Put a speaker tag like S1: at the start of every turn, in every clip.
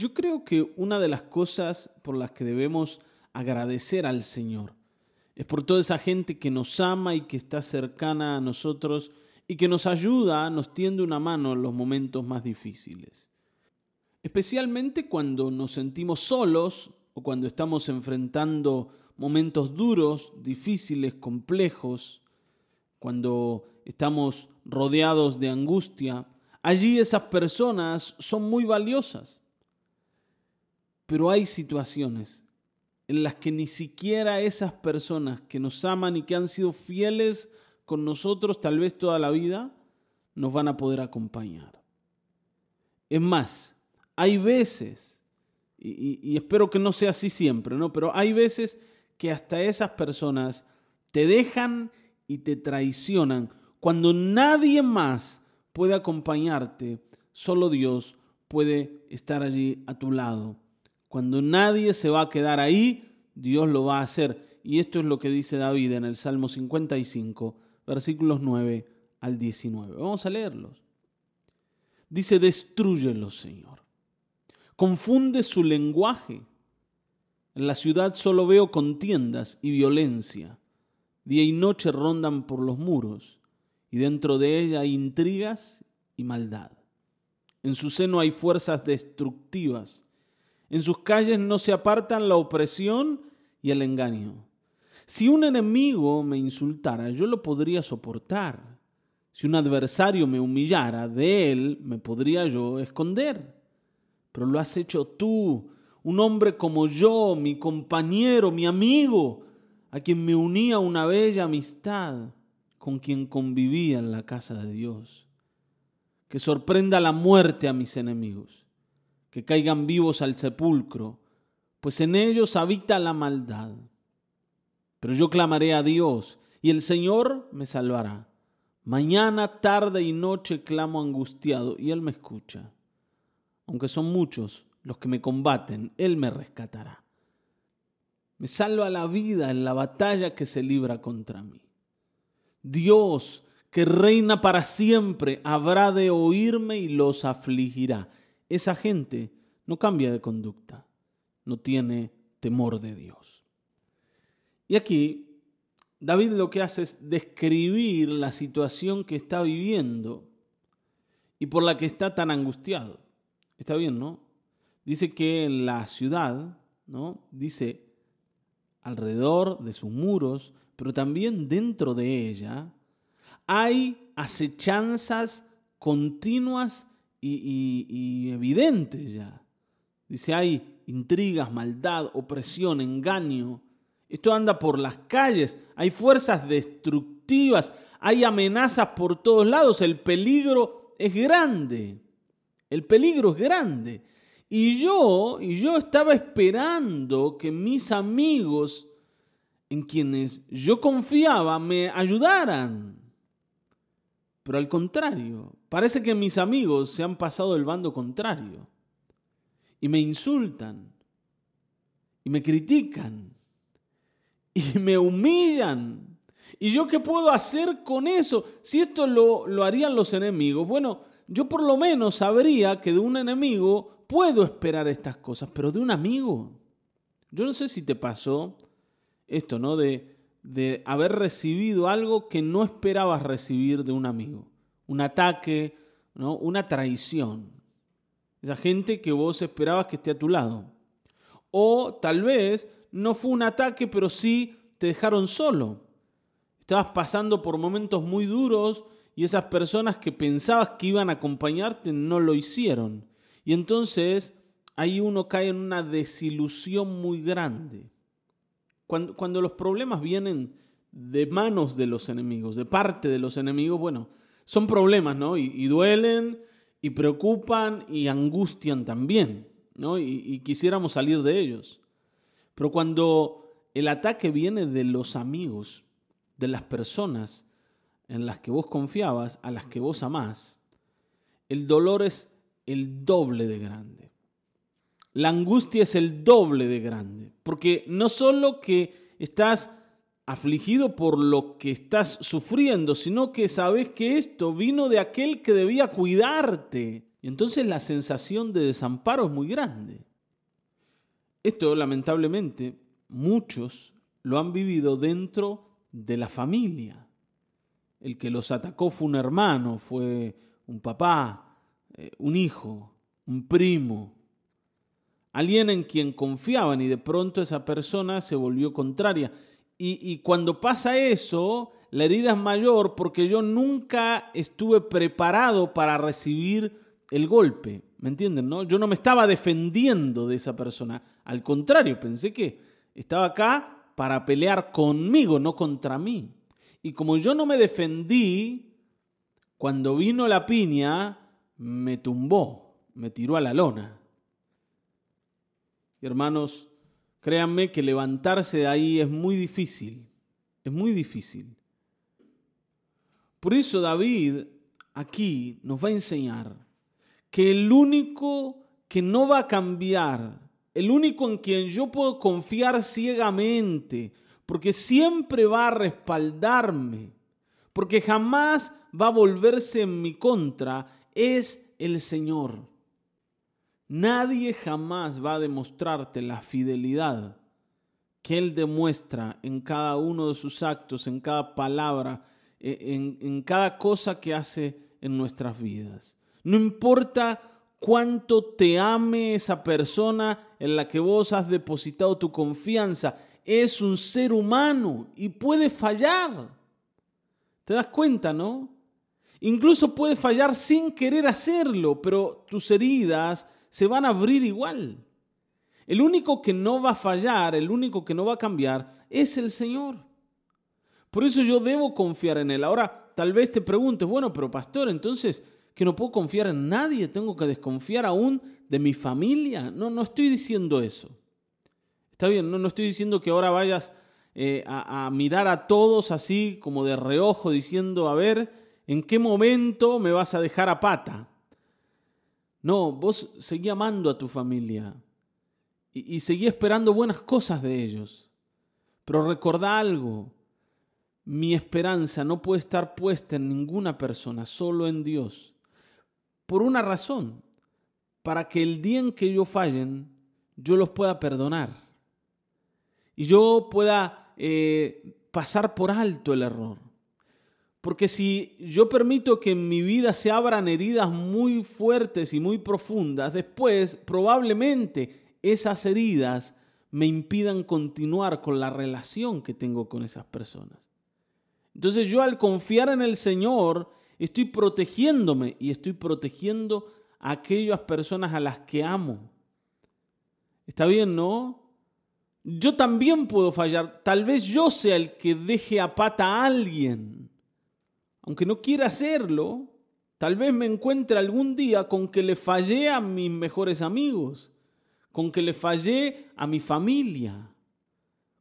S1: Yo creo que una de las cosas por las que debemos agradecer al Señor es por toda esa gente que nos ama y que está cercana a nosotros y que nos ayuda, nos tiende una mano en los momentos más difíciles. Especialmente cuando nos sentimos solos o cuando estamos enfrentando momentos duros, difíciles, complejos, cuando estamos rodeados de angustia, allí esas personas son muy valiosas. Pero hay situaciones en las que ni siquiera esas personas que nos aman y que han sido fieles con nosotros tal vez toda la vida, nos van a poder acompañar. Es más, hay veces, y, espero que no sea así siempre, ¿no? Pero hay veces que hasta esas personas te dejan y te traicionan cuando nadie más puede acompañarte, solo Dios puede estar allí a tu lado cuando nadie se va a quedar ahí, Dios lo va a hacer. Y esto es lo que dice David en el Salmo 55, versículos 9 al 19. Vamos a leerlos. Dice, destruyelos, Señor. Confunde su lenguaje. En la ciudad solo veo contiendas y violencia. Día y noche rondan por los muros, y dentro de ella hay intrigas y maldad. En su seno hay fuerzas destructivas en sus calles no se apartan la opresión y el engaño. Si un enemigo me insultara, yo lo podría soportar. Si un adversario me humillara, de él me podría yo esconder. Pero lo has hecho tú, un hombre como yo, mi compañero, mi amigo, a quien me unía una bella amistad, con quien convivía en la casa de Dios. Que sorprenda la muerte a mis enemigos que caigan vivos al sepulcro, pues en ellos habita la maldad. Pero yo clamaré a Dios, y el Señor me salvará. Mañana, tarde y noche clamo angustiado, y Él me escucha. Aunque son muchos los que me combaten, Él me rescatará. Me salva la vida en la batalla que se libra contra mí. Dios, que reina para siempre, habrá de oírme y los afligirá esa gente no cambia de conducta, no tiene temor de Dios. Y aquí David lo que hace es describir la situación que está viviendo y por la que está tan angustiado. Está bien, ¿no? Dice que en la ciudad, ¿no? Dice alrededor de sus muros, pero también dentro de ella, hay acechanzas continuas y, evidente ya. Dice, hay intrigas, maldad, opresión, engaño. Esto anda por las calles, hay fuerzas destructivas, hay amenazas por todos lados, el peligro es grande. El peligro es grande. Y yo, y yo estaba esperando que mis amigos en quienes yo confiaba me ayudaran. Pero al contrario, parece que mis amigos se han pasado del bando contrario y me insultan y me critican y me humillan. ¿Y yo qué puedo hacer con eso? Si esto lo, lo harían los enemigos, bueno, yo por lo menos sabría que de un enemigo puedo esperar estas cosas, pero de un amigo. Yo no sé si te pasó esto, ¿no? De de haber recibido algo que no esperabas recibir de un amigo. Un ataque, ¿no? una traición. Esa gente que vos esperabas que esté a tu lado. O tal vez no fue un ataque, pero sí te dejaron solo. Estabas pasando por momentos muy duros y esas personas que pensabas que iban a acompañarte no lo hicieron. Y entonces ahí uno cae en una desilusión muy grande. Cuando, los problemas vienen de manos de los enemigos, de parte de los enemigos, bueno, son problemas, ¿no? Y, duelen, y preocupan, y angustian también, ¿no? Y, y quisiéramos salir de ellos. Pero cuando el ataque viene de los amigos, de las personas en las que vos confiabas, a las que vos amás, el dolor es el doble de grande la angustia es el doble de grande, porque no solo que estás afligido por lo que estás sufriendo, sino que sabes que esto vino de aquel que debía cuidarte. Y entonces la sensación de desamparo es muy grande. Esto, lamentablemente, muchos lo han vivido dentro de la familia. El que los atacó fue un hermano, fue un papá, eh, un hijo, un primo, alguien en quien confiaban y de pronto esa persona se volvió contraria. Y, cuando pasa eso, la herida es mayor porque yo nunca estuve preparado para recibir el golpe. ¿Me entienden? No? Yo no me estaba defendiendo de esa persona. Al contrario, pensé que estaba acá para pelear conmigo, no contra mí. Y como yo no me defendí, cuando vino la piña, me tumbó, me tiró a la lona. Y hermanos, créanme que levantarse de ahí es muy difícil, es muy difícil. Por eso David aquí nos va a enseñar que el único que no va a cambiar, el único en quien yo puedo confiar ciegamente, porque siempre va a respaldarme, porque jamás va a volverse en mi contra, es el Señor. Nadie jamás va a demostrarte la fidelidad que Él demuestra en cada uno de sus actos, en cada palabra, e, en, en cada cosa que hace en nuestras vidas. No importa cuánto te ame esa persona en la que vos has depositado tu confianza. Es un ser humano y puede fallar. ¿Te das cuenta, no? Incluso puede fallar sin querer hacerlo, pero tus heridas se van a abrir igual. El único que no va a fallar, el único que no va a cambiar, es el Señor. Por eso yo debo confiar en Él. Ahora, tal vez te preguntes, bueno, pero pastor, entonces, que no puedo confiar en nadie, tengo que desconfiar aún de mi familia. No, no estoy diciendo eso. Está bien, no, no estoy diciendo que ahora vayas eh, a, a mirar a todos así como de reojo diciendo, a ver, ¿en qué momento me vas a dejar a pata? No, vos seguí amando a tu familia y, y seguí esperando buenas cosas de ellos. Pero recordá algo, mi esperanza no puede estar puesta en ninguna persona, solo en Dios por una razón, para que el día en que ellos fallen, yo los pueda perdonar. Y yo pueda eh, pasar por alto el error. Porque si yo permito que en mi vida se abran heridas muy fuertes y muy profundas, después probablemente esas heridas me impidan continuar con la relación que tengo con esas personas. Entonces yo al confiar en el Señor Estoy protegiéndome y estoy protegiendo a aquellas personas a las que amo. Está bien, ¿no? Yo también puedo fallar. Tal vez yo sea el que deje a pata a alguien. Aunque no quiera hacerlo, tal vez me encuentre algún día con que le fallé a mis mejores amigos, con que le fallé a mi familia,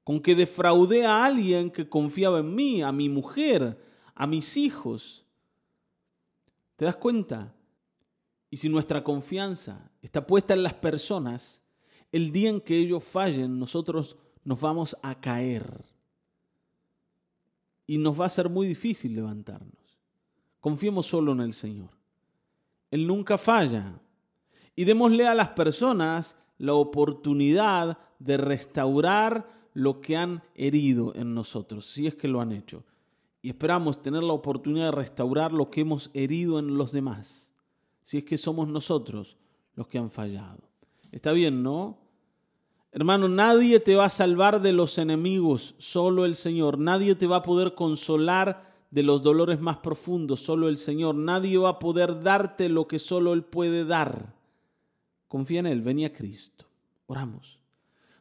S1: con que defraudé a alguien que confiaba en mí, a mi mujer, a mis hijos. ¿Te das cuenta? Y si nuestra confianza está puesta en las personas, el día en que ellos fallen, nosotros nos vamos a caer. Y nos va a ser muy difícil levantarnos. Confiemos solo en el Señor. Él nunca falla. Y démosle a las personas la oportunidad de restaurar lo que han herido en nosotros, si es que lo han hecho y esperamos tener la oportunidad de restaurar lo que hemos herido en los demás, si es que somos nosotros los que han fallado. Está bien, ¿no? Hermano, nadie te va a salvar de los enemigos, solo el Señor. Nadie te va a poder consolar de los dolores más profundos, solo el Señor. Nadie va a poder darte lo que solo Él puede dar. Confía en Él, venía a Cristo. Oramos.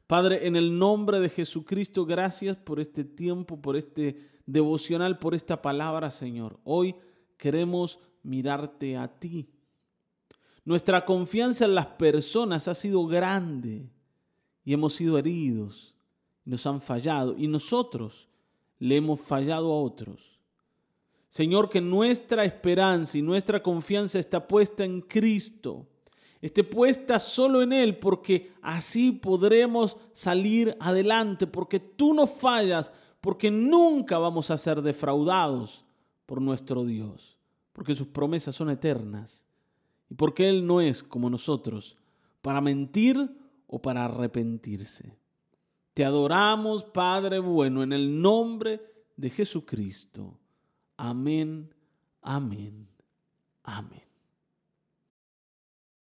S1: Padre, en el nombre de Jesucristo, gracias por este tiempo, por este devocional por esta palabra, Señor. Hoy queremos mirarte a ti. Nuestra confianza en las personas ha sido grande y hemos sido heridos, nos han fallado y nosotros le hemos fallado a otros. Señor, que nuestra esperanza y nuestra confianza está puesta en Cristo, esté puesta solo en Él, porque así podremos salir adelante, porque tú no fallas, porque nunca vamos a ser defraudados por nuestro Dios, porque sus promesas son eternas y porque Él no es como nosotros para mentir o para arrepentirse. Te adoramos, Padre bueno, en el nombre de Jesucristo. Amén, amén, amén.